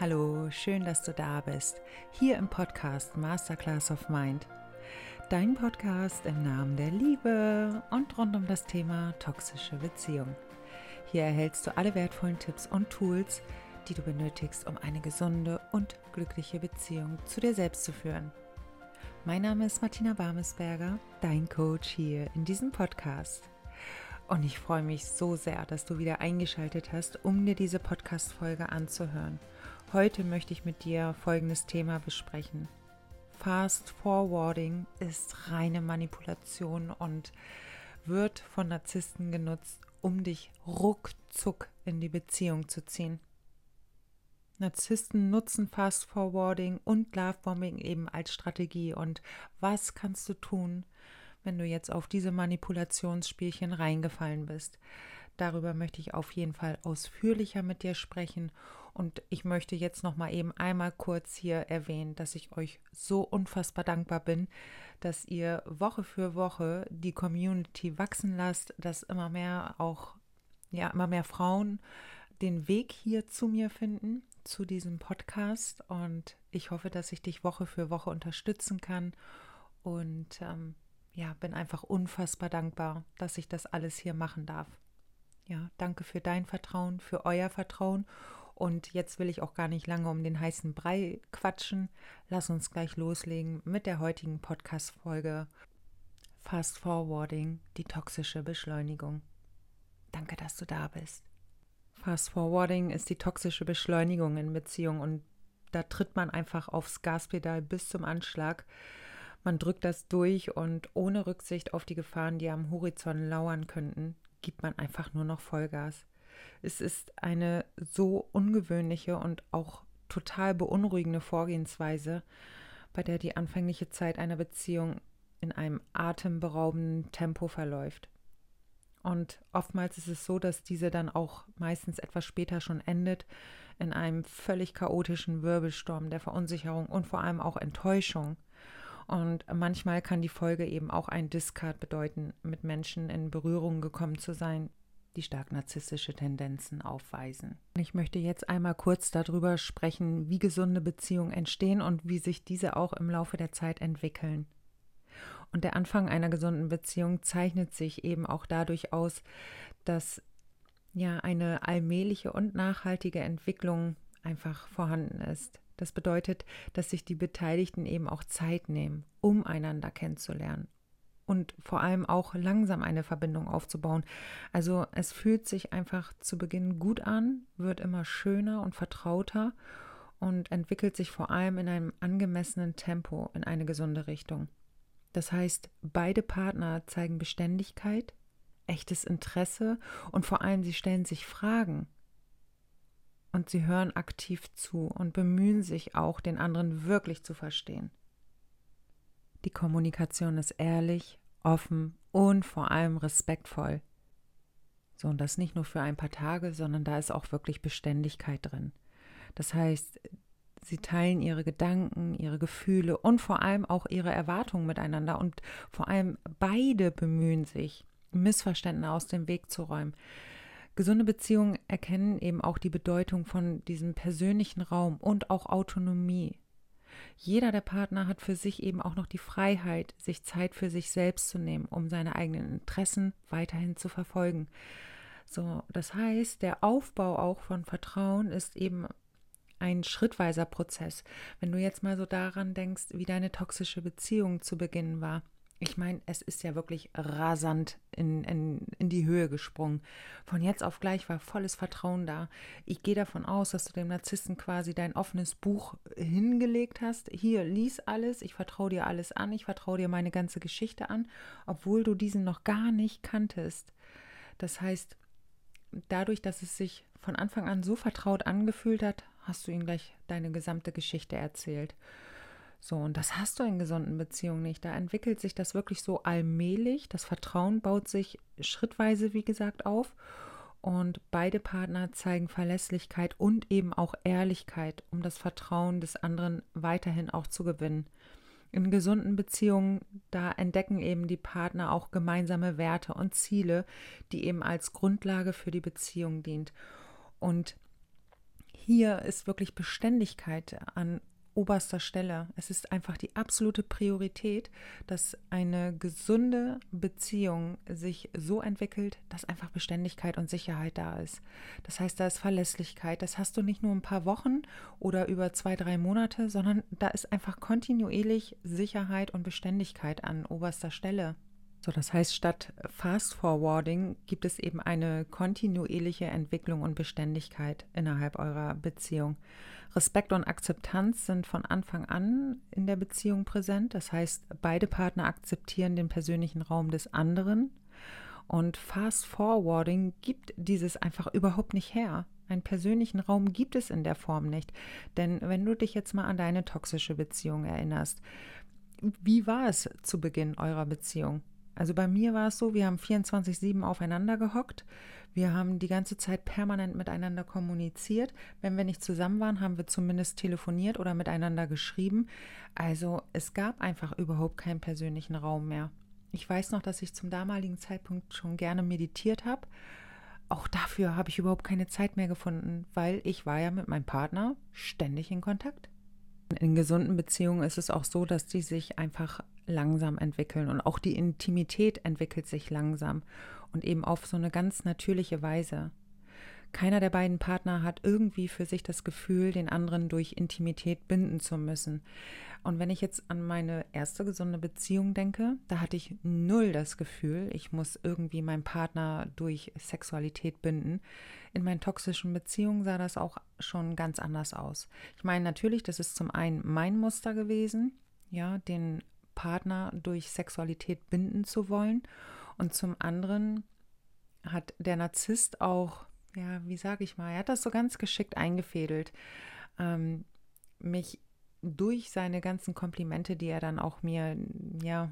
Hallo, schön, dass du da bist. Hier im Podcast Masterclass of Mind. Dein Podcast im Namen der Liebe und rund um das Thema toxische Beziehung. Hier erhältst du alle wertvollen Tipps und Tools, die du benötigst, um eine gesunde und glückliche Beziehung zu dir selbst zu führen. Mein Name ist Martina Barmesberger, dein Coach hier in diesem Podcast. Und ich freue mich so sehr, dass du wieder eingeschaltet hast, um dir diese Podcast-Folge anzuhören. Heute möchte ich mit dir folgendes Thema besprechen. Fast Forwarding ist reine Manipulation und wird von Narzissten genutzt, um dich ruckzuck in die Beziehung zu ziehen. Narzissten nutzen Fast Forwarding und Lovebombing eben als Strategie. Und was kannst du tun, wenn du jetzt auf diese Manipulationsspielchen reingefallen bist? Darüber möchte ich auf jeden Fall ausführlicher mit dir sprechen. Und ich möchte jetzt noch mal eben einmal kurz hier erwähnen, dass ich euch so unfassbar dankbar bin, dass ihr Woche für Woche die Community wachsen lasst, dass immer mehr auch ja immer mehr Frauen den Weg hier zu mir finden zu diesem Podcast. Und ich hoffe, dass ich dich Woche für Woche unterstützen kann. Und ähm, ja, bin einfach unfassbar dankbar, dass ich das alles hier machen darf. Ja, danke für dein Vertrauen, für euer Vertrauen. Und jetzt will ich auch gar nicht lange um den heißen Brei quatschen. Lass uns gleich loslegen mit der heutigen Podcast-Folge Fast Forwarding, die toxische Beschleunigung. Danke, dass du da bist. Fast Forwarding ist die toxische Beschleunigung in Beziehungen und da tritt man einfach aufs Gaspedal bis zum Anschlag. Man drückt das durch und ohne Rücksicht auf die Gefahren, die am Horizont lauern könnten, gibt man einfach nur noch Vollgas. Es ist eine so ungewöhnliche und auch total beunruhigende Vorgehensweise, bei der die anfängliche Zeit einer Beziehung in einem atemberaubenden Tempo verläuft. Und oftmals ist es so, dass diese dann auch meistens etwas später schon endet in einem völlig chaotischen Wirbelsturm der Verunsicherung und vor allem auch Enttäuschung. Und manchmal kann die Folge eben auch ein Discard bedeuten, mit Menschen in Berührung gekommen zu sein, die stark narzisstische Tendenzen aufweisen. Ich möchte jetzt einmal kurz darüber sprechen, wie gesunde Beziehungen entstehen und wie sich diese auch im Laufe der Zeit entwickeln. Und der Anfang einer gesunden Beziehung zeichnet sich eben auch dadurch aus, dass ja eine allmähliche und nachhaltige Entwicklung einfach vorhanden ist. Das bedeutet, dass sich die Beteiligten eben auch Zeit nehmen, um einander kennenzulernen und vor allem auch langsam eine Verbindung aufzubauen. Also es fühlt sich einfach zu Beginn gut an, wird immer schöner und vertrauter und entwickelt sich vor allem in einem angemessenen Tempo in eine gesunde Richtung. Das heißt, beide Partner zeigen Beständigkeit, echtes Interesse und vor allem sie stellen sich Fragen, und sie hören aktiv zu und bemühen sich auch, den anderen wirklich zu verstehen. Die Kommunikation ist ehrlich, offen und vor allem respektvoll. So, und das nicht nur für ein paar Tage, sondern da ist auch wirklich Beständigkeit drin. Das heißt, sie teilen ihre Gedanken, ihre Gefühle und vor allem auch ihre Erwartungen miteinander und vor allem beide bemühen sich, Missverständnisse aus dem Weg zu räumen. Gesunde Beziehungen erkennen eben auch die Bedeutung von diesem persönlichen Raum und auch Autonomie. Jeder der Partner hat für sich eben auch noch die Freiheit, sich Zeit für sich selbst zu nehmen, um seine eigenen Interessen weiterhin zu verfolgen. So, das heißt, der Aufbau auch von Vertrauen ist eben ein schrittweiser Prozess. Wenn du jetzt mal so daran denkst, wie deine toxische Beziehung zu Beginn war, ich meine, es ist ja wirklich rasant in, in, in die Höhe gesprungen. Von jetzt auf gleich war volles Vertrauen da. Ich gehe davon aus, dass du dem Narzissten quasi dein offenes Buch hingelegt hast. Hier, lies alles, ich vertraue dir alles an, ich vertraue dir meine ganze Geschichte an, obwohl du diesen noch gar nicht kanntest. Das heißt, dadurch, dass es sich von Anfang an so vertraut angefühlt hat, hast du ihm gleich deine gesamte Geschichte erzählt. So, und das hast du in gesunden Beziehungen nicht. Da entwickelt sich das wirklich so allmählich. Das Vertrauen baut sich schrittweise, wie gesagt, auf. Und beide Partner zeigen Verlässlichkeit und eben auch Ehrlichkeit, um das Vertrauen des anderen weiterhin auch zu gewinnen. In gesunden Beziehungen, da entdecken eben die Partner auch gemeinsame Werte und Ziele, die eben als Grundlage für die Beziehung dient. Und hier ist wirklich Beständigkeit an oberster Stelle. Es ist einfach die absolute Priorität, dass eine gesunde Beziehung sich so entwickelt, dass einfach Beständigkeit und Sicherheit da ist. Das heißt, da ist Verlässlichkeit. Das hast du nicht nur ein paar Wochen oder über zwei, drei Monate, sondern da ist einfach kontinuierlich Sicherheit und Beständigkeit an oberster Stelle. So, das heißt, statt Fast Forwarding gibt es eben eine kontinuierliche Entwicklung und Beständigkeit innerhalb eurer Beziehung. Respekt und Akzeptanz sind von Anfang an in der Beziehung präsent. Das heißt, beide Partner akzeptieren den persönlichen Raum des anderen. Und Fast Forwarding gibt dieses einfach überhaupt nicht her. Einen persönlichen Raum gibt es in der Form nicht. Denn wenn du dich jetzt mal an deine toxische Beziehung erinnerst, wie war es zu Beginn eurer Beziehung? Also bei mir war es so, wir haben 24-7 aufeinander gehockt. Wir haben die ganze Zeit permanent miteinander kommuniziert. Wenn wir nicht zusammen waren, haben wir zumindest telefoniert oder miteinander geschrieben. Also es gab einfach überhaupt keinen persönlichen Raum mehr. Ich weiß noch, dass ich zum damaligen Zeitpunkt schon gerne meditiert habe. Auch dafür habe ich überhaupt keine Zeit mehr gefunden, weil ich war ja mit meinem Partner ständig in Kontakt. In gesunden Beziehungen ist es auch so, dass die sich einfach langsam entwickeln und auch die Intimität entwickelt sich langsam und eben auf so eine ganz natürliche Weise. Keiner der beiden Partner hat irgendwie für sich das Gefühl, den anderen durch Intimität binden zu müssen. Und wenn ich jetzt an meine erste gesunde Beziehung denke, da hatte ich null das Gefühl, ich muss irgendwie meinen Partner durch Sexualität binden. In meinen toxischen Beziehungen sah das auch schon ganz anders aus. Ich meine, natürlich, das ist zum einen mein Muster gewesen, ja, den Partner durch Sexualität binden zu wollen. Und zum anderen hat der Narzisst auch, ja, wie sage ich mal, er hat das so ganz geschickt eingefädelt, ähm, mich durch seine ganzen Komplimente, die er dann auch mir, ja,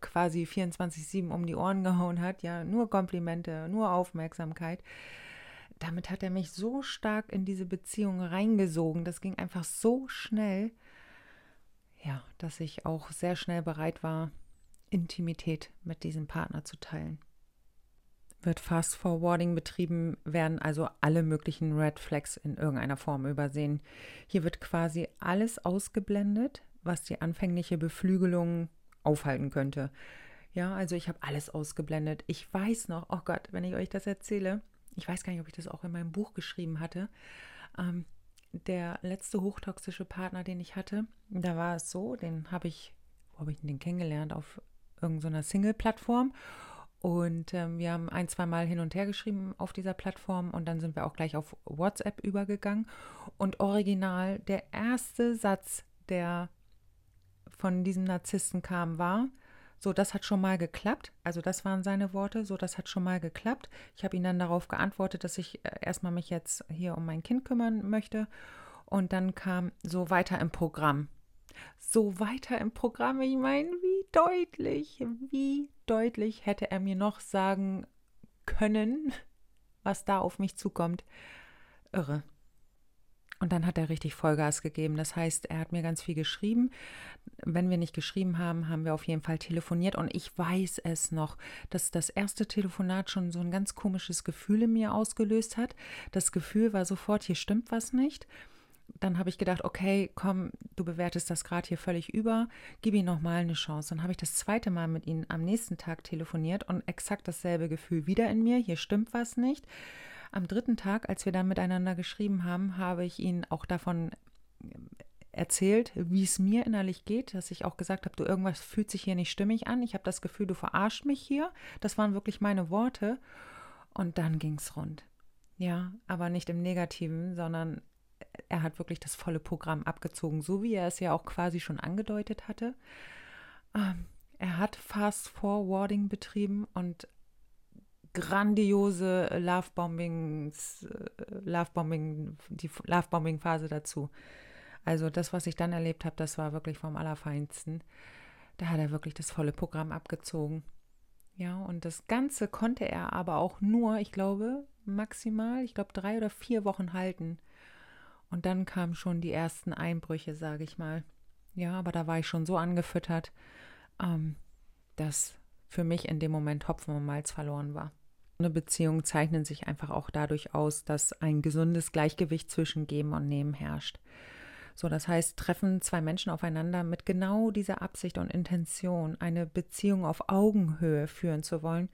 quasi 24-7 um die Ohren gehauen hat, ja, nur Komplimente, nur Aufmerksamkeit. Damit hat er mich so stark in diese Beziehung reingesogen. Das ging einfach so schnell, ja, dass ich auch sehr schnell bereit war, Intimität mit diesem Partner zu teilen. Wird Fast Forwarding betrieben, werden also alle möglichen Red Flags in irgendeiner Form übersehen. Hier wird quasi alles ausgeblendet, was die anfängliche Beflügelung aufhalten könnte. Ja, also ich habe alles ausgeblendet. Ich weiß noch, oh Gott, wenn ich euch das erzähle, ich weiß gar nicht, ob ich das auch in meinem Buch geschrieben hatte. Ähm, der letzte hochtoxische Partner, den ich hatte, da war es so, den habe ich, wo habe ich den kennengelernt? Auf irgendeiner Single-Plattform. Und ähm, wir haben ein, zwei Mal hin und her geschrieben auf dieser Plattform und dann sind wir auch gleich auf WhatsApp übergegangen. Und original, der erste Satz, der von diesem Narzissten kam, war, so, das hat schon mal geklappt. Also das waren seine Worte. So, das hat schon mal geklappt. Ich habe ihm dann darauf geantwortet, dass ich äh, erstmal mich jetzt hier um mein Kind kümmern möchte. Und dann kam so weiter im Programm. So weiter im Programm. Ich meine, wie deutlich, wie deutlich hätte er mir noch sagen können, was da auf mich zukommt. Irre. Und dann hat er richtig Vollgas gegeben. Das heißt, er hat mir ganz viel geschrieben. Wenn wir nicht geschrieben haben, haben wir auf jeden Fall telefoniert. Und ich weiß es noch, dass das erste Telefonat schon so ein ganz komisches Gefühl in mir ausgelöst hat. Das Gefühl war sofort, hier stimmt was nicht. Dann habe ich gedacht, okay, komm, du bewertest das gerade hier völlig über, gib ihm nochmal eine Chance. Dann habe ich das zweite Mal mit ihm am nächsten Tag telefoniert und exakt dasselbe Gefühl wieder in mir, hier stimmt was nicht. Am dritten Tag, als wir dann miteinander geschrieben haben, habe ich ihn auch davon erzählt, wie es mir innerlich geht, dass ich auch gesagt habe, du irgendwas fühlt sich hier nicht stimmig an. Ich habe das Gefühl, du verarscht mich hier. Das waren wirklich meine Worte. Und dann ging es rund. Ja, aber nicht im Negativen, sondern er hat wirklich das volle Programm abgezogen, so wie er es ja auch quasi schon angedeutet hatte. Ähm, er hat Fast Forwarding betrieben und grandiose Lovebombings, äh, Lovebombing, die Lovebombing-Phase dazu. Also das, was ich dann erlebt habe, das war wirklich vom Allerfeinsten. Da hat er wirklich das volle Programm abgezogen. Ja, und das Ganze konnte er aber auch nur, ich glaube, maximal, ich glaube, drei oder vier Wochen halten. Und dann kamen schon die ersten Einbrüche, sage ich mal. Ja, aber da war ich schon so angefüttert, ähm, dass für mich in dem Moment Hopfen und Malz verloren war. Eine Beziehung zeichnet sich einfach auch dadurch aus, dass ein gesundes Gleichgewicht zwischen Geben und Nehmen herrscht. So, das heißt, treffen zwei Menschen aufeinander mit genau dieser Absicht und Intention, eine Beziehung auf Augenhöhe führen zu wollen,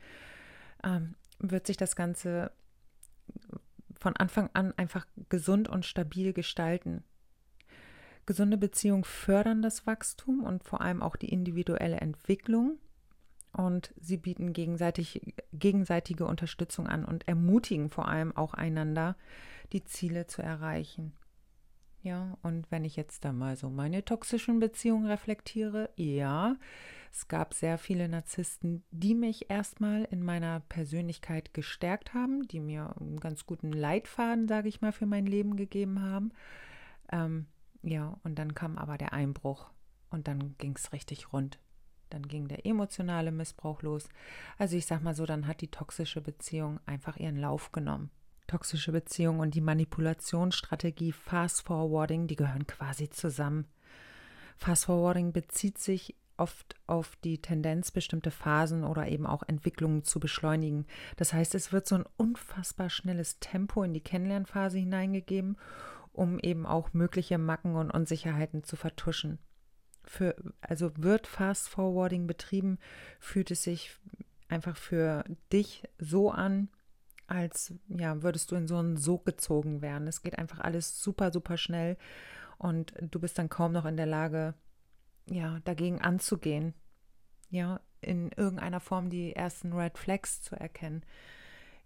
ähm, wird sich das Ganze von Anfang an einfach gesund und stabil gestalten. Gesunde Beziehungen fördern das Wachstum und vor allem auch die individuelle Entwicklung. Und sie bieten gegenseitig, gegenseitige Unterstützung an und ermutigen vor allem auch einander, die Ziele zu erreichen. Ja, und wenn ich jetzt da mal so meine toxischen Beziehungen reflektiere, ja, es gab sehr viele Narzissten, die mich erstmal in meiner Persönlichkeit gestärkt haben, die mir einen ganz guten Leitfaden, sage ich mal, für mein Leben gegeben haben. Ähm, ja, und dann kam aber der Einbruch und dann ging es richtig rund. Dann ging der emotionale Missbrauch los. Also ich sag mal so, dann hat die toxische Beziehung einfach ihren Lauf genommen. Toxische Beziehung und die Manipulationsstrategie Fast Forwarding, die gehören quasi zusammen. Fast Forwarding bezieht sich oft auf die Tendenz, bestimmte Phasen oder eben auch Entwicklungen zu beschleunigen. Das heißt, es wird so ein unfassbar schnelles Tempo in die Kennenlernphase hineingegeben, um eben auch mögliche Macken und Unsicherheiten zu vertuschen. Für, also wird Fast Forwarding betrieben, fühlt es sich einfach für dich so an, als ja, würdest du in so einen Sog gezogen werden. Es geht einfach alles super, super schnell und du bist dann kaum noch in der Lage, ja, dagegen anzugehen. Ja, in irgendeiner Form die ersten Red Flags zu erkennen.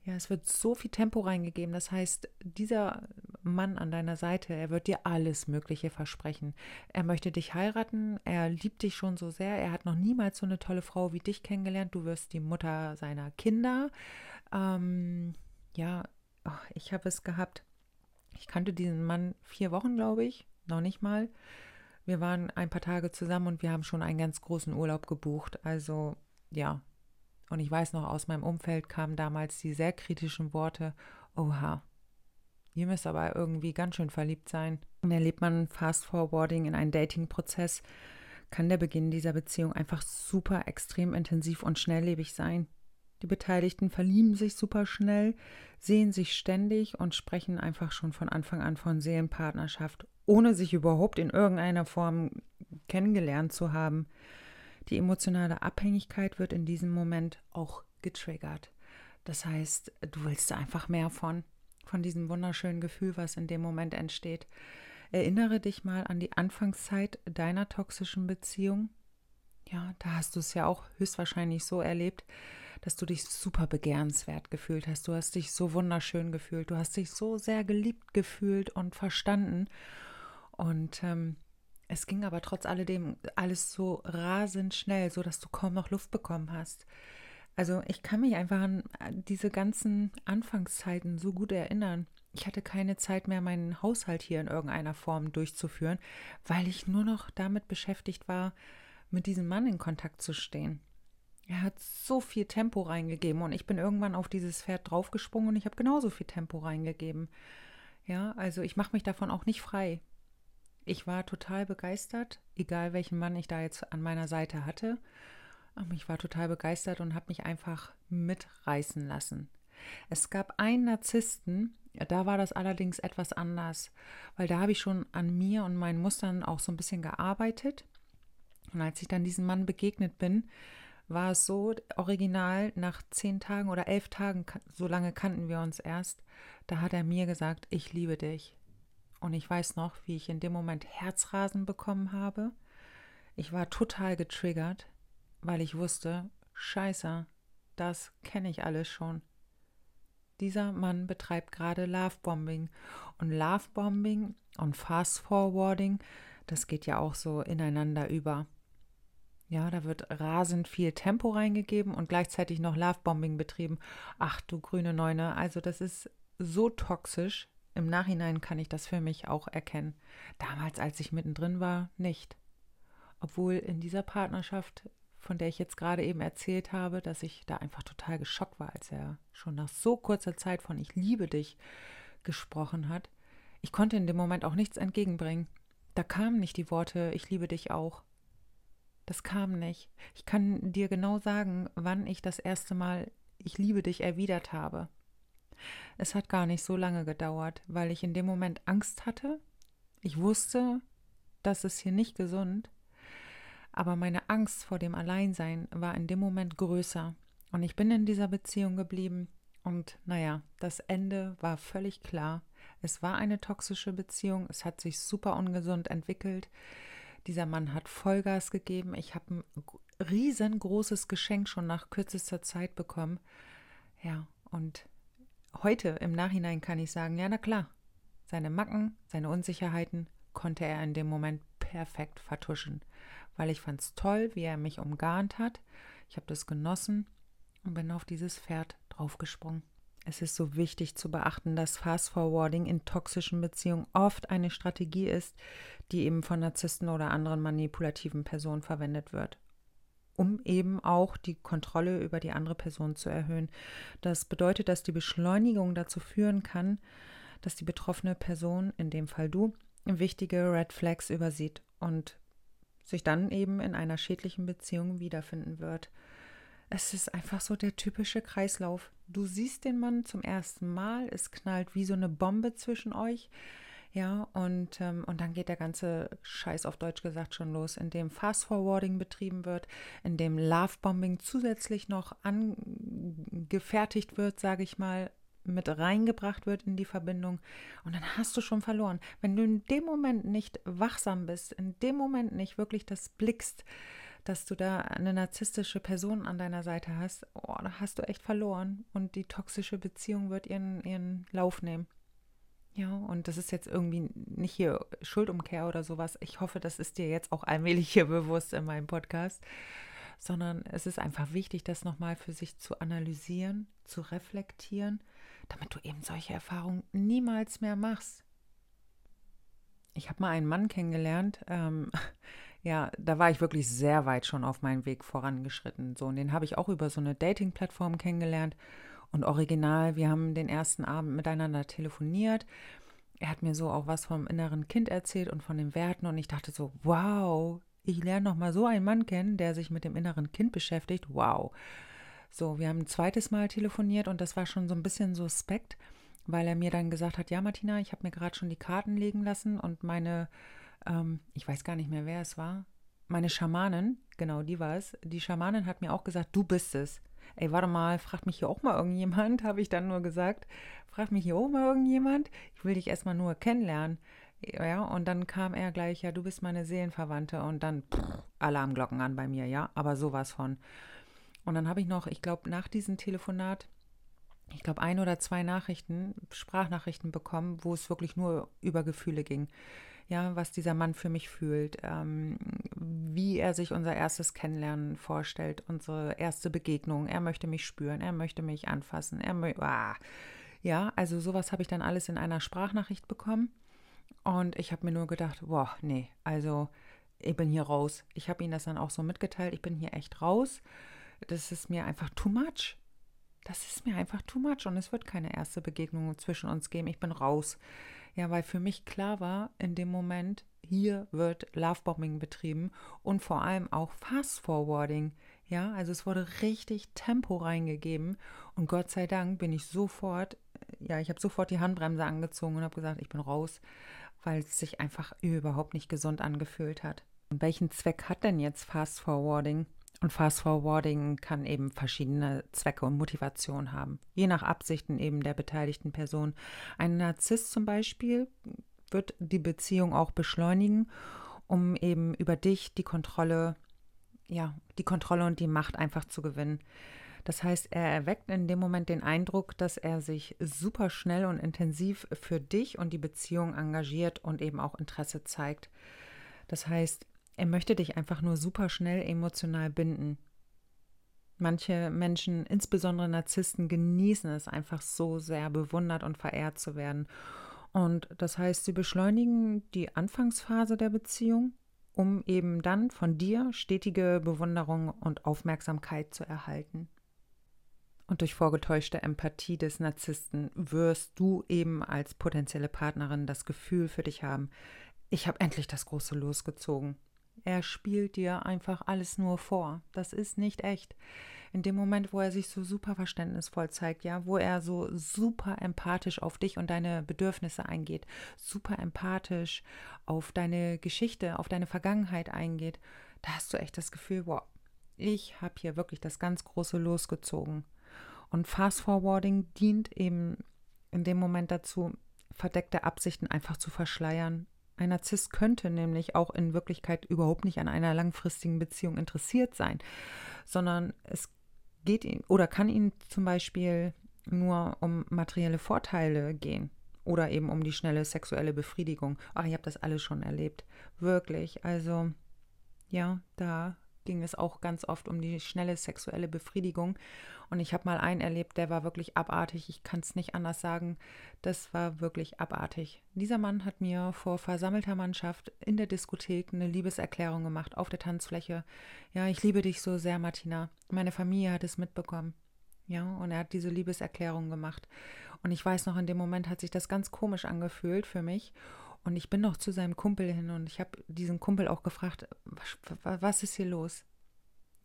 Ja, es wird so viel Tempo reingegeben. Das heißt, dieser Mann an deiner Seite, er wird dir alles Mögliche versprechen. Er möchte dich heiraten, er liebt dich schon so sehr, er hat noch niemals so eine tolle Frau wie dich kennengelernt. Du wirst die Mutter seiner Kinder. Ähm, ja, oh, ich habe es gehabt. Ich kannte diesen Mann vier Wochen, glaube ich, noch nicht mal. Wir waren ein paar Tage zusammen und wir haben schon einen ganz großen Urlaub gebucht. Also ja. Und ich weiß noch, aus meinem Umfeld kamen damals die sehr kritischen Worte, oha, ihr müsst aber irgendwie ganz schön verliebt sein. Und erlebt man Fast Forwarding in einen Dating-Prozess, kann der Beginn dieser Beziehung einfach super extrem intensiv und schnelllebig sein. Die Beteiligten verlieben sich super schnell, sehen sich ständig und sprechen einfach schon von Anfang an von Seelenpartnerschaft, ohne sich überhaupt in irgendeiner Form kennengelernt zu haben. Die emotionale Abhängigkeit wird in diesem Moment auch getriggert. Das heißt, du willst einfach mehr von, von diesem wunderschönen Gefühl, was in dem Moment entsteht. Erinnere dich mal an die Anfangszeit deiner toxischen Beziehung. Ja, da hast du es ja auch höchstwahrscheinlich so erlebt, dass du dich super begehrenswert gefühlt hast. Du hast dich so wunderschön gefühlt. Du hast dich so sehr geliebt gefühlt und verstanden. Und ähm, es ging aber trotz alledem alles so rasend schnell, so dass du kaum noch Luft bekommen hast. Also ich kann mich einfach an diese ganzen Anfangszeiten so gut erinnern. Ich hatte keine Zeit mehr, meinen Haushalt hier in irgendeiner Form durchzuführen, weil ich nur noch damit beschäftigt war, mit diesem Mann in Kontakt zu stehen. Er hat so viel Tempo reingegeben und ich bin irgendwann auf dieses Pferd draufgesprungen und ich habe genauso viel Tempo reingegeben. Ja, also ich mache mich davon auch nicht frei. Ich war total begeistert, egal welchen Mann ich da jetzt an meiner Seite hatte. Ich war total begeistert und habe mich einfach mitreißen lassen. Es gab einen Narzissten, da war das allerdings etwas anders, weil da habe ich schon an mir und meinen Mustern auch so ein bisschen gearbeitet. Und als ich dann diesem Mann begegnet bin, war es so, original nach zehn Tagen oder elf Tagen, so lange kannten wir uns erst, da hat er mir gesagt, ich liebe dich. Und ich weiß noch, wie ich in dem Moment Herzrasen bekommen habe. Ich war total getriggert, weil ich wusste, scheiße, das kenne ich alles schon. Dieser Mann betreibt gerade Lovebombing. Und Lovebombing und Fast Forwarding, das geht ja auch so ineinander über. Ja, da wird rasend viel Tempo reingegeben und gleichzeitig noch Lovebombing betrieben. Ach du grüne Neune, also das ist so toxisch. Im Nachhinein kann ich das für mich auch erkennen. Damals, als ich mittendrin war, nicht. Obwohl in dieser Partnerschaft, von der ich jetzt gerade eben erzählt habe, dass ich da einfach total geschockt war, als er schon nach so kurzer Zeit von Ich liebe dich gesprochen hat. Ich konnte in dem Moment auch nichts entgegenbringen. Da kamen nicht die Worte Ich liebe dich auch. Das kam nicht. Ich kann dir genau sagen, wann ich das erste Mal ich liebe dich erwidert habe. Es hat gar nicht so lange gedauert, weil ich in dem Moment Angst hatte. Ich wusste, das ist hier nicht gesund. Aber meine Angst vor dem Alleinsein war in dem Moment größer. Und ich bin in dieser Beziehung geblieben. Und naja, das Ende war völlig klar. Es war eine toxische Beziehung. Es hat sich super ungesund entwickelt. Dieser Mann hat Vollgas gegeben. Ich habe ein riesengroßes Geschenk schon nach kürzester Zeit bekommen. Ja, und heute im Nachhinein kann ich sagen, ja, na klar, seine Macken, seine Unsicherheiten konnte er in dem Moment perfekt vertuschen, weil ich fand es toll, wie er mich umgarnt hat. Ich habe das genossen und bin auf dieses Pferd draufgesprungen. Es ist so wichtig zu beachten, dass Fast Forwarding in toxischen Beziehungen oft eine Strategie ist, die eben von Narzissten oder anderen manipulativen Personen verwendet wird um eben auch die Kontrolle über die andere Person zu erhöhen. Das bedeutet, dass die Beschleunigung dazu führen kann, dass die betroffene Person, in dem Fall du, wichtige Red Flags übersieht und sich dann eben in einer schädlichen Beziehung wiederfinden wird. Es ist einfach so der typische Kreislauf. Du siehst den Mann zum ersten Mal, es knallt wie so eine Bombe zwischen euch. Ja, und, ähm, und dann geht der ganze Scheiß auf Deutsch gesagt schon los, in dem Fast Forwarding betrieben wird, in dem Lovebombing zusätzlich noch angefertigt wird, sage ich mal, mit reingebracht wird in die Verbindung. Und dann hast du schon verloren. Wenn du in dem Moment nicht wachsam bist, in dem Moment nicht wirklich das blickst, dass du da eine narzisstische Person an deiner Seite hast, oh, da hast du echt verloren. Und die toxische Beziehung wird ihren, ihren Lauf nehmen. Ja, und das ist jetzt irgendwie nicht hier Schuldumkehr oder sowas. Ich hoffe, das ist dir jetzt auch allmählich hier bewusst in meinem Podcast, sondern es ist einfach wichtig, das nochmal für sich zu analysieren, zu reflektieren, damit du eben solche Erfahrungen niemals mehr machst. Ich habe mal einen Mann kennengelernt, ähm, ja, da war ich wirklich sehr weit schon auf meinem Weg vorangeschritten. So, und den habe ich auch über so eine Dating-Plattform kennengelernt. Und original, wir haben den ersten Abend miteinander telefoniert. Er hat mir so auch was vom inneren Kind erzählt und von den Werten. Und ich dachte so, wow, ich lerne noch mal so einen Mann kennen, der sich mit dem inneren Kind beschäftigt. Wow. So, wir haben ein zweites Mal telefoniert und das war schon so ein bisschen suspekt, weil er mir dann gesagt hat, ja, Martina, ich habe mir gerade schon die Karten legen lassen und meine, ähm, ich weiß gar nicht mehr, wer es war, meine Schamanin, genau, die war es, die Schamanin hat mir auch gesagt, du bist es ey, warte mal, fragt mich hier auch mal irgendjemand, habe ich dann nur gesagt. Fragt mich hier auch mal irgendjemand. Ich will dich erstmal nur kennenlernen. Ja, und dann kam er gleich, ja, du bist meine Seelenverwandte und dann pff, Alarmglocken an bei mir, ja, aber sowas von. Und dann habe ich noch, ich glaube, nach diesem Telefonat, ich glaube, ein oder zwei Nachrichten, Sprachnachrichten bekommen, wo es wirklich nur über Gefühle ging ja, was dieser Mann für mich fühlt, ähm, wie er sich unser erstes Kennenlernen vorstellt, unsere erste Begegnung. Er möchte mich spüren, er möchte mich anfassen, er möchte, ah. ja, also sowas habe ich dann alles in einer Sprachnachricht bekommen. Und ich habe mir nur gedacht, boah, nee, also ich bin hier raus. Ich habe ihm das dann auch so mitgeteilt, ich bin hier echt raus. Das ist mir einfach too much. Das ist mir einfach too much und es wird keine erste Begegnung zwischen uns geben. Ich bin raus. Ja, weil für mich klar war, in dem Moment, hier wird Lovebombing betrieben und vor allem auch Fast Forwarding. Ja, also es wurde richtig Tempo reingegeben und Gott sei Dank bin ich sofort, ja, ich habe sofort die Handbremse angezogen und habe gesagt, ich bin raus, weil es sich einfach überhaupt nicht gesund angefühlt hat. Und welchen Zweck hat denn jetzt Fast Forwarding? Und Fast Forwarding kann eben verschiedene Zwecke und Motivationen haben, je nach Absichten eben der beteiligten Person. Ein Narzisst zum Beispiel wird die Beziehung auch beschleunigen, um eben über dich die Kontrolle, ja, die Kontrolle und die Macht einfach zu gewinnen. Das heißt, er erweckt in dem Moment den Eindruck, dass er sich super schnell und intensiv für dich und die Beziehung engagiert und eben auch Interesse zeigt. Das heißt, er möchte dich einfach nur super schnell emotional binden. Manche Menschen, insbesondere Narzissten, genießen es einfach so sehr, bewundert und verehrt zu werden. Und das heißt, sie beschleunigen die Anfangsphase der Beziehung, um eben dann von dir stetige Bewunderung und Aufmerksamkeit zu erhalten. Und durch vorgetäuschte Empathie des Narzissten wirst du eben als potenzielle Partnerin das Gefühl für dich haben, ich habe endlich das große Los gezogen. Er spielt dir einfach alles nur vor. Das ist nicht echt. In dem Moment, wo er sich so super verständnisvoll zeigt, ja, wo er so super empathisch auf dich und deine Bedürfnisse eingeht, super empathisch auf deine Geschichte, auf deine Vergangenheit eingeht, da hast du echt das Gefühl, wow, ich habe hier wirklich das ganz große losgezogen. Und Fast Forwarding dient eben in dem Moment dazu, verdeckte Absichten einfach zu verschleiern. Ein Narzisst könnte nämlich auch in Wirklichkeit überhaupt nicht an einer langfristigen Beziehung interessiert sein, sondern es geht ihm oder kann ihm zum Beispiel nur um materielle Vorteile gehen oder eben um die schnelle sexuelle Befriedigung. Ach, ich habe das alles schon erlebt. Wirklich. Also, ja, da ging es auch ganz oft um die schnelle sexuelle Befriedigung. Und ich habe mal einen erlebt, der war wirklich abartig. Ich kann es nicht anders sagen. Das war wirklich abartig. Dieser Mann hat mir vor versammelter Mannschaft in der Diskothek eine Liebeserklärung gemacht auf der Tanzfläche. Ja, ich liebe dich so sehr, Martina. Meine Familie hat es mitbekommen. Ja, und er hat diese Liebeserklärung gemacht. Und ich weiß noch, in dem Moment hat sich das ganz komisch angefühlt für mich. Und ich bin noch zu seinem Kumpel hin und ich habe diesen Kumpel auch gefragt, was, was ist hier los?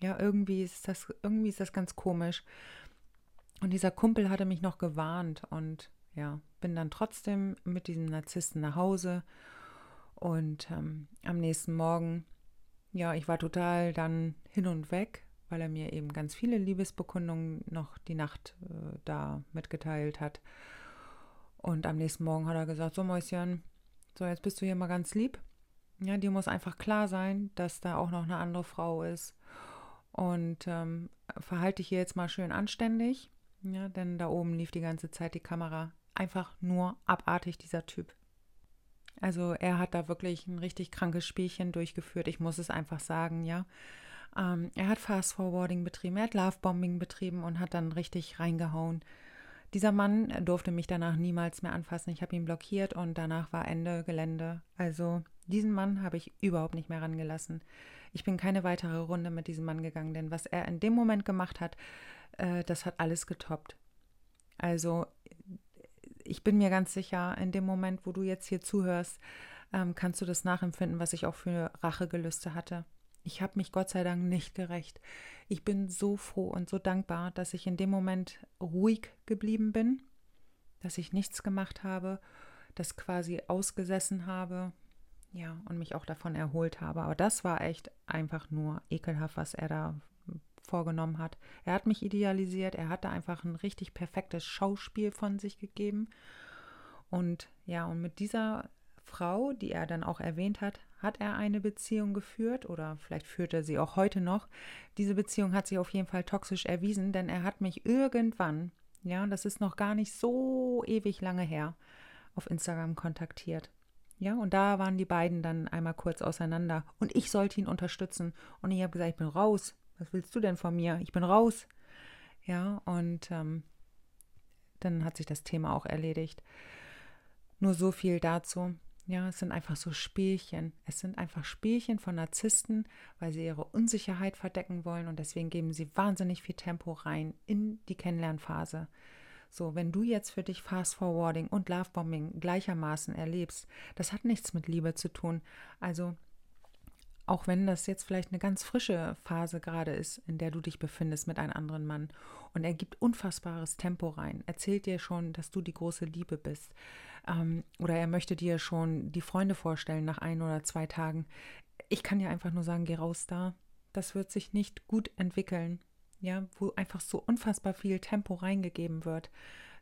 Ja, irgendwie ist das, irgendwie ist das ganz komisch. Und dieser Kumpel hatte mich noch gewarnt und ja, bin dann trotzdem mit diesem Narzissten nach Hause. Und ähm, am nächsten Morgen, ja, ich war total dann hin und weg, weil er mir eben ganz viele Liebesbekundungen noch die Nacht äh, da mitgeteilt hat. Und am nächsten Morgen hat er gesagt, so Mäuschen, so, jetzt bist du hier mal ganz lieb. Ja, dir muss einfach klar sein, dass da auch noch eine andere Frau ist. Und ähm, verhalte dich hier jetzt mal schön anständig. Ja, denn da oben lief die ganze Zeit die Kamera. Einfach nur abartig, dieser Typ. Also er hat da wirklich ein richtig krankes Spielchen durchgeführt. Ich muss es einfach sagen, ja. Ähm, er hat Fast Forwarding betrieben, er hat Lovebombing betrieben und hat dann richtig reingehauen. Dieser Mann durfte mich danach niemals mehr anfassen. Ich habe ihn blockiert und danach war Ende Gelände. Also diesen Mann habe ich überhaupt nicht mehr rangelassen. Ich bin keine weitere Runde mit diesem Mann gegangen, denn was er in dem Moment gemacht hat, äh, das hat alles getoppt. Also ich bin mir ganz sicher, in dem Moment, wo du jetzt hier zuhörst, ähm, kannst du das nachempfinden, was ich auch für Rachegelüste hatte. Ich habe mich Gott sei Dank nicht gerecht. Ich bin so froh und so dankbar, dass ich in dem Moment ruhig geblieben bin, dass ich nichts gemacht habe, das quasi ausgesessen habe, ja, und mich auch davon erholt habe. Aber das war echt einfach nur ekelhaft, was er da vorgenommen hat. Er hat mich idealisiert, er hatte einfach ein richtig perfektes Schauspiel von sich gegeben. Und ja, und mit dieser Frau, die er dann auch erwähnt hat, hat er eine Beziehung geführt oder vielleicht führt er sie auch heute noch. Diese Beziehung hat sich auf jeden Fall toxisch erwiesen, denn er hat mich irgendwann, ja, das ist noch gar nicht so ewig lange her, auf Instagram kontaktiert. Ja, und da waren die beiden dann einmal kurz auseinander und ich sollte ihn unterstützen. Und ich habe gesagt, ich bin raus. Was willst du denn von mir? Ich bin raus. Ja, und ähm, dann hat sich das Thema auch erledigt. Nur so viel dazu. Ja, es sind einfach so Spielchen. Es sind einfach Spielchen von Narzissten, weil sie ihre Unsicherheit verdecken wollen und deswegen geben sie wahnsinnig viel Tempo rein in die Kennenlernphase. So, wenn du jetzt für dich Fast Forwarding und Lovebombing gleichermaßen erlebst, das hat nichts mit Liebe zu tun. Also auch wenn das jetzt vielleicht eine ganz frische Phase gerade ist, in der du dich befindest mit einem anderen Mann und er gibt unfassbares Tempo rein, erzählt dir schon, dass du die große Liebe bist ähm, oder er möchte dir schon die Freunde vorstellen nach ein oder zwei Tagen. Ich kann dir einfach nur sagen, geh raus da. Das wird sich nicht gut entwickeln. Ja, wo einfach so unfassbar viel Tempo reingegeben wird.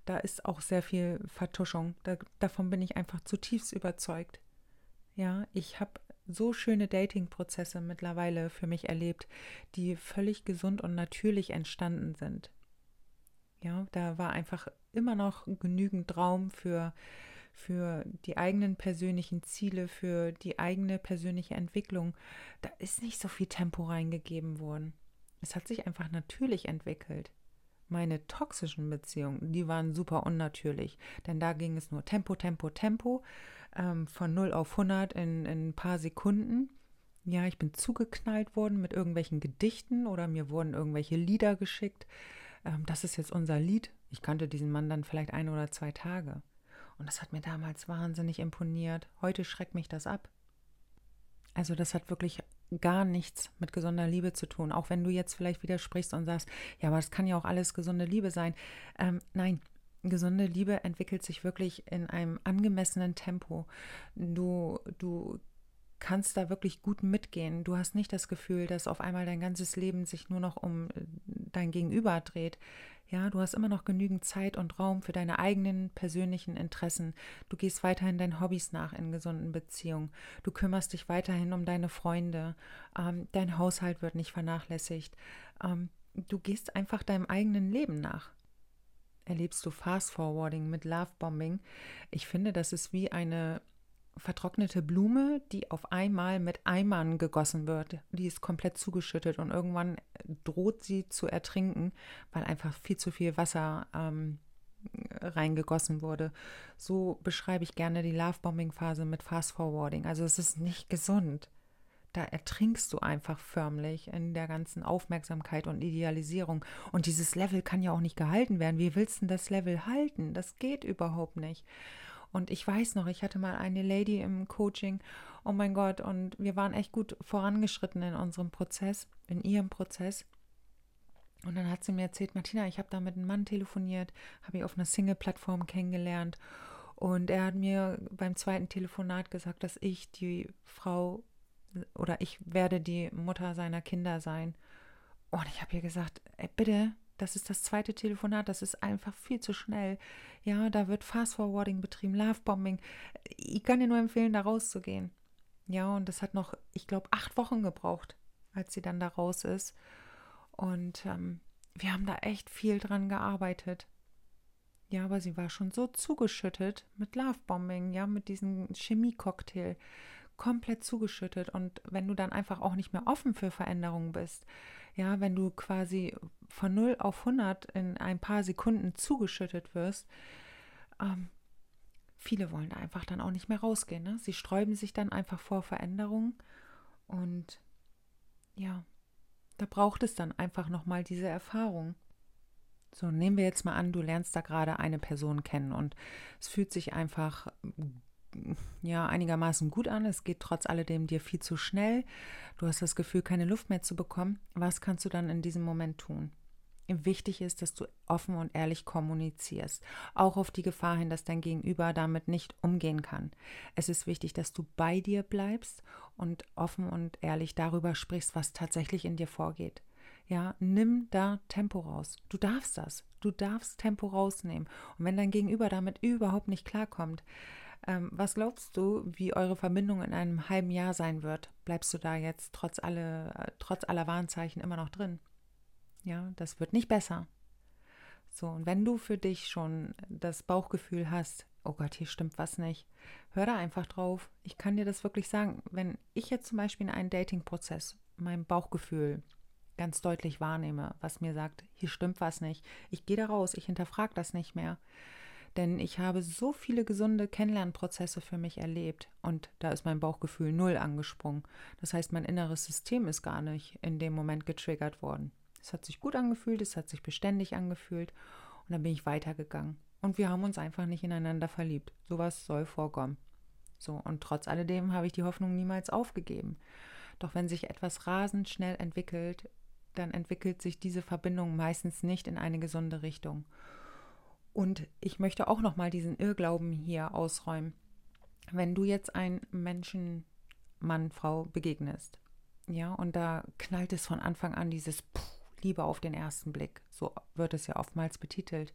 Da ist auch sehr viel Vertuschung. Da, davon bin ich einfach zutiefst überzeugt. Ja, ich habe so schöne Dating-Prozesse mittlerweile für mich erlebt, die völlig gesund und natürlich entstanden sind. Ja, da war einfach immer noch genügend Raum für, für die eigenen persönlichen Ziele, für die eigene persönliche Entwicklung. Da ist nicht so viel Tempo reingegeben worden. Es hat sich einfach natürlich entwickelt. Meine toxischen Beziehungen, die waren super unnatürlich, denn da ging es nur Tempo, Tempo, Tempo ähm, von 0 auf 100 in, in ein paar Sekunden. Ja, ich bin zugeknallt worden mit irgendwelchen Gedichten oder mir wurden irgendwelche Lieder geschickt. Ähm, das ist jetzt unser Lied. Ich kannte diesen Mann dann vielleicht ein oder zwei Tage. Und das hat mir damals wahnsinnig imponiert. Heute schreckt mich das ab. Also das hat wirklich gar nichts mit gesunder Liebe zu tun. Auch wenn du jetzt vielleicht widersprichst und sagst, ja, aber das kann ja auch alles gesunde Liebe sein. Ähm, nein, gesunde Liebe entwickelt sich wirklich in einem angemessenen Tempo. Du, du kannst da wirklich gut mitgehen. Du hast nicht das Gefühl, dass auf einmal dein ganzes Leben sich nur noch um äh, dein Gegenüber dreht. Ja, du hast immer noch genügend Zeit und Raum für deine eigenen persönlichen Interessen. Du gehst weiterhin deinen Hobbys nach in gesunden Beziehungen. Du kümmerst dich weiterhin um deine Freunde. Ähm, dein Haushalt wird nicht vernachlässigt. Ähm, du gehst einfach deinem eigenen Leben nach. Erlebst du Fast Forwarding mit Lovebombing? Ich finde, das ist wie eine vertrocknete Blume, die auf einmal mit Eimern gegossen wird. Die ist komplett zugeschüttet und irgendwann droht sie zu ertrinken, weil einfach viel zu viel Wasser ähm, reingegossen wurde. So beschreibe ich gerne die Lovebombing-Phase mit Fast Forwarding. Also es ist nicht gesund. Da ertrinkst du einfach förmlich in der ganzen Aufmerksamkeit und Idealisierung. Und dieses Level kann ja auch nicht gehalten werden. Wie willst du das Level halten? Das geht überhaupt nicht. Und ich weiß noch, ich hatte mal eine Lady im Coaching, oh mein Gott, und wir waren echt gut vorangeschritten in unserem Prozess, in ihrem Prozess. Und dann hat sie mir erzählt, Martina, ich habe da mit einem Mann telefoniert, habe ihn auf einer Single-Plattform kennengelernt. Und er hat mir beim zweiten Telefonat gesagt, dass ich die Frau oder ich werde die Mutter seiner Kinder sein. Und ich habe ihr gesagt, ey, bitte, das ist das zweite Telefonat, das ist einfach viel zu schnell. Ja, da wird Fast Forwarding betrieben, Lovebombing. Ich kann dir nur empfehlen, da rauszugehen. Ja, und das hat noch, ich glaube, acht Wochen gebraucht, als sie dann da raus ist. Und ähm, wir haben da echt viel dran gearbeitet. Ja, aber sie war schon so zugeschüttet mit Lovebombing, ja, mit diesem Chemie-Cocktail. Komplett zugeschüttet. Und wenn du dann einfach auch nicht mehr offen für Veränderungen bist, ja, wenn du quasi von 0 auf 100 in ein paar Sekunden zugeschüttet wirst, ähm, viele wollen einfach dann auch nicht mehr rausgehen. Ne? Sie sträuben sich dann einfach vor Veränderungen und ja, da braucht es dann einfach nochmal diese Erfahrung. So, nehmen wir jetzt mal an, du lernst da gerade eine Person kennen und es fühlt sich einfach ja einigermaßen gut an. Es geht trotz alledem dir viel zu schnell. Du hast das Gefühl, keine Luft mehr zu bekommen. Was kannst du dann in diesem Moment tun? Wichtig ist, dass du offen und ehrlich kommunizierst, auch auf die Gefahr hin, dass dein Gegenüber damit nicht umgehen kann. Es ist wichtig, dass du bei dir bleibst und offen und ehrlich darüber sprichst, was tatsächlich in dir vorgeht. Ja, nimm da Tempo raus. Du darfst das. Du darfst Tempo rausnehmen. Und wenn dein Gegenüber damit überhaupt nicht klarkommt, ähm, was glaubst du, wie eure Verbindung in einem halben Jahr sein wird? Bleibst du da jetzt trotz, alle, äh, trotz aller Warnzeichen immer noch drin? Ja, das wird nicht besser. So, und wenn du für dich schon das Bauchgefühl hast, oh Gott, hier stimmt was nicht, hör da einfach drauf. Ich kann dir das wirklich sagen. Wenn ich jetzt zum Beispiel in einem Dating-Prozess mein Bauchgefühl ganz deutlich wahrnehme, was mir sagt, hier stimmt was nicht, ich gehe da raus, ich hinterfrage das nicht mehr, denn ich habe so viele gesunde Kennenlernprozesse für mich erlebt und da ist mein Bauchgefühl null angesprungen. Das heißt, mein inneres System ist gar nicht in dem Moment getriggert worden. Es hat sich gut angefühlt, es hat sich beständig angefühlt und dann bin ich weitergegangen. Und wir haben uns einfach nicht ineinander verliebt. Sowas soll vorkommen. So, und trotz alledem habe ich die Hoffnung niemals aufgegeben. Doch wenn sich etwas rasend schnell entwickelt, dann entwickelt sich diese Verbindung meistens nicht in eine gesunde Richtung. Und ich möchte auch noch mal diesen Irrglauben hier ausräumen. Wenn du jetzt einen Menschen, Mann, Frau begegnest, ja, und da knallt es von Anfang an dieses Puh, Liebe auf den ersten Blick, so wird es ja oftmals betitelt.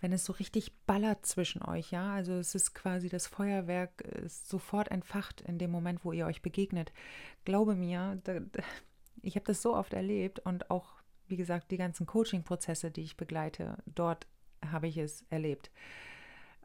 Wenn es so richtig ballert zwischen euch, ja, also es ist quasi das Feuerwerk ist sofort entfacht in dem Moment, wo ihr euch begegnet. Glaube mir, da, ich habe das so oft erlebt und auch, wie gesagt, die ganzen Coaching-Prozesse, die ich begleite, dort habe ich es erlebt.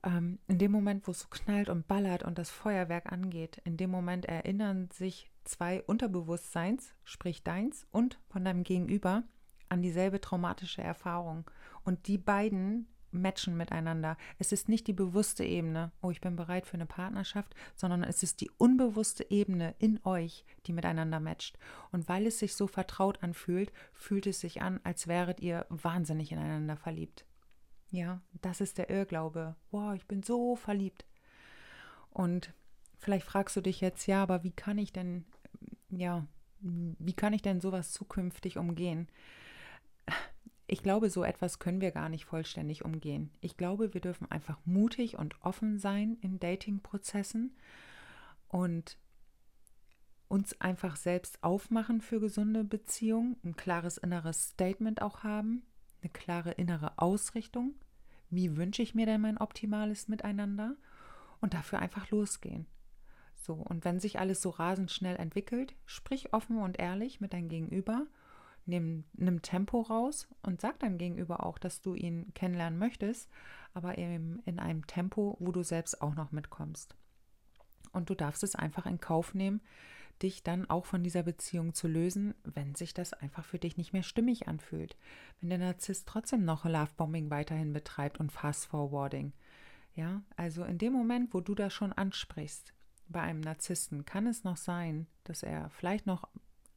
Ähm, in dem Moment, wo es so knallt und ballert und das Feuerwerk angeht, in dem Moment erinnern sich zwei Unterbewusstseins, sprich deins und von deinem Gegenüber, an dieselbe traumatische Erfahrung. Und die beiden matchen miteinander. Es ist nicht die bewusste Ebene, oh, ich bin bereit für eine Partnerschaft, sondern es ist die unbewusste Ebene in euch, die miteinander matcht. Und weil es sich so vertraut anfühlt, fühlt es sich an, als wäret ihr wahnsinnig ineinander verliebt. Ja, das ist der Irrglaube. Wow, ich bin so verliebt. Und vielleicht fragst du dich jetzt, ja, aber wie kann ich denn ja, wie kann ich denn sowas zukünftig umgehen? Ich glaube, so etwas können wir gar nicht vollständig umgehen. Ich glaube, wir dürfen einfach mutig und offen sein in Dating-Prozessen und uns einfach selbst aufmachen für gesunde Beziehungen, ein klares inneres Statement auch haben, eine klare innere Ausrichtung. Wie wünsche ich mir denn mein optimales Miteinander? Und dafür einfach losgehen. So, und wenn sich alles so rasend schnell entwickelt, sprich offen und ehrlich mit deinem Gegenüber, nimm, nimm Tempo raus und sag deinem Gegenüber auch, dass du ihn kennenlernen möchtest, aber eben in einem Tempo, wo du selbst auch noch mitkommst. Und du darfst es einfach in Kauf nehmen, dich dann auch von dieser Beziehung zu lösen, wenn sich das einfach für dich nicht mehr stimmig anfühlt. Wenn der Narzisst trotzdem noch Lovebombing weiterhin betreibt und Fast Forwarding. Ja, also in dem Moment, wo du das schon ansprichst, bei einem Narzissten kann es noch sein, dass er vielleicht noch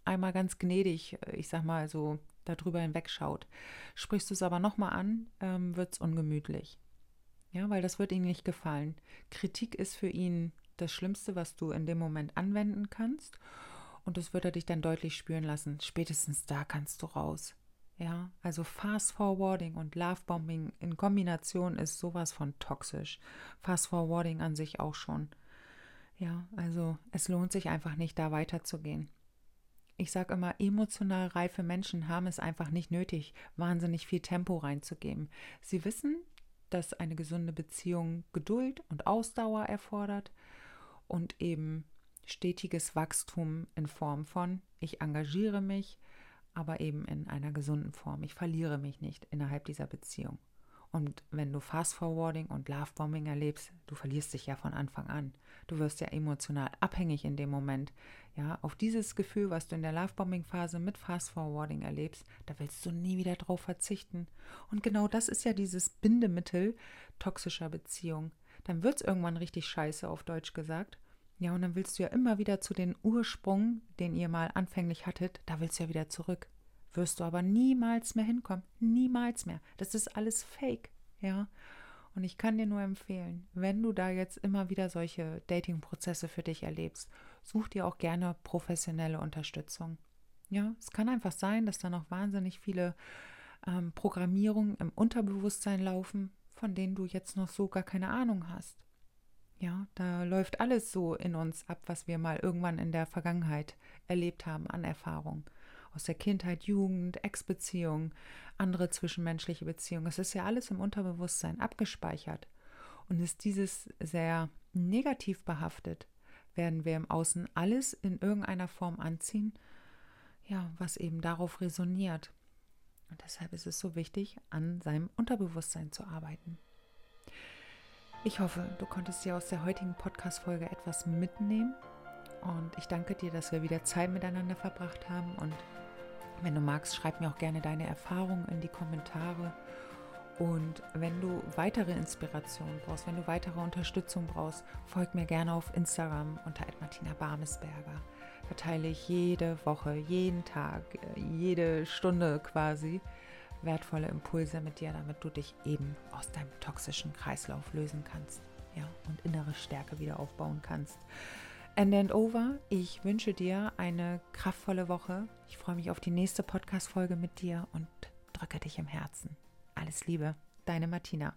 einmal ganz gnädig, ich sag mal so, darüber hinwegschaut. Sprichst du es aber nochmal an, ähm, wird es ungemütlich. Ja, weil das wird ihm nicht gefallen. Kritik ist für ihn das Schlimmste, was du in dem Moment anwenden kannst. Und das wird er dich dann deutlich spüren lassen. Spätestens da kannst du raus. Ja, also Fast Forwarding und Love Bombing in Kombination ist sowas von toxisch. Fast Forwarding an sich auch schon. Ja, also es lohnt sich einfach nicht, da weiterzugehen. Ich sage immer, emotional reife Menschen haben es einfach nicht nötig, wahnsinnig viel Tempo reinzugeben. Sie wissen, dass eine gesunde Beziehung Geduld und Ausdauer erfordert und eben stetiges Wachstum in Form von, ich engagiere mich, aber eben in einer gesunden Form. Ich verliere mich nicht innerhalb dieser Beziehung. Und wenn du Fast Forwarding und Love Bombing erlebst, du verlierst dich ja von Anfang an. Du wirst ja emotional abhängig in dem Moment. Ja, auf dieses Gefühl, was du in der Love Bombing Phase mit Fast Forwarding erlebst, da willst du nie wieder drauf verzichten. Und genau das ist ja dieses Bindemittel toxischer Beziehung. Dann wird es irgendwann richtig scheiße, auf Deutsch gesagt. Ja, und dann willst du ja immer wieder zu den Ursprung, den ihr mal anfänglich hattet, da willst du ja wieder zurück wirst du aber niemals mehr hinkommen. Niemals mehr. Das ist alles fake, ja. Und ich kann dir nur empfehlen, wenn du da jetzt immer wieder solche Dating-Prozesse für dich erlebst, such dir auch gerne professionelle Unterstützung. Ja, es kann einfach sein, dass da noch wahnsinnig viele ähm, Programmierungen im Unterbewusstsein laufen, von denen du jetzt noch so gar keine Ahnung hast. Ja, da läuft alles so in uns ab, was wir mal irgendwann in der Vergangenheit erlebt haben an Erfahrung aus der Kindheit, Jugend, Ex-Beziehungen, andere zwischenmenschliche Beziehungen. Es ist ja alles im Unterbewusstsein abgespeichert. Und ist dieses sehr negativ behaftet, werden wir im Außen alles in irgendeiner Form anziehen, ja, was eben darauf resoniert. Und deshalb ist es so wichtig, an seinem Unterbewusstsein zu arbeiten. Ich hoffe, du konntest dir aus der heutigen Podcast-Folge etwas mitnehmen. Und ich danke dir, dass wir wieder Zeit miteinander verbracht haben und wenn du magst, schreib mir auch gerne deine Erfahrungen in die Kommentare. Und wenn du weitere Inspiration brauchst, wenn du weitere Unterstützung brauchst, folg mir gerne auf Instagram unter Martina Barmesberger. Da teile ich jede Woche, jeden Tag, jede Stunde quasi wertvolle Impulse mit dir, damit du dich eben aus deinem toxischen Kreislauf lösen kannst ja, und innere Stärke wieder aufbauen kannst. And and over. Ich wünsche dir eine kraftvolle Woche. Ich freue mich auf die nächste Podcast-Folge mit dir und drücke dich im Herzen. Alles Liebe, deine Martina.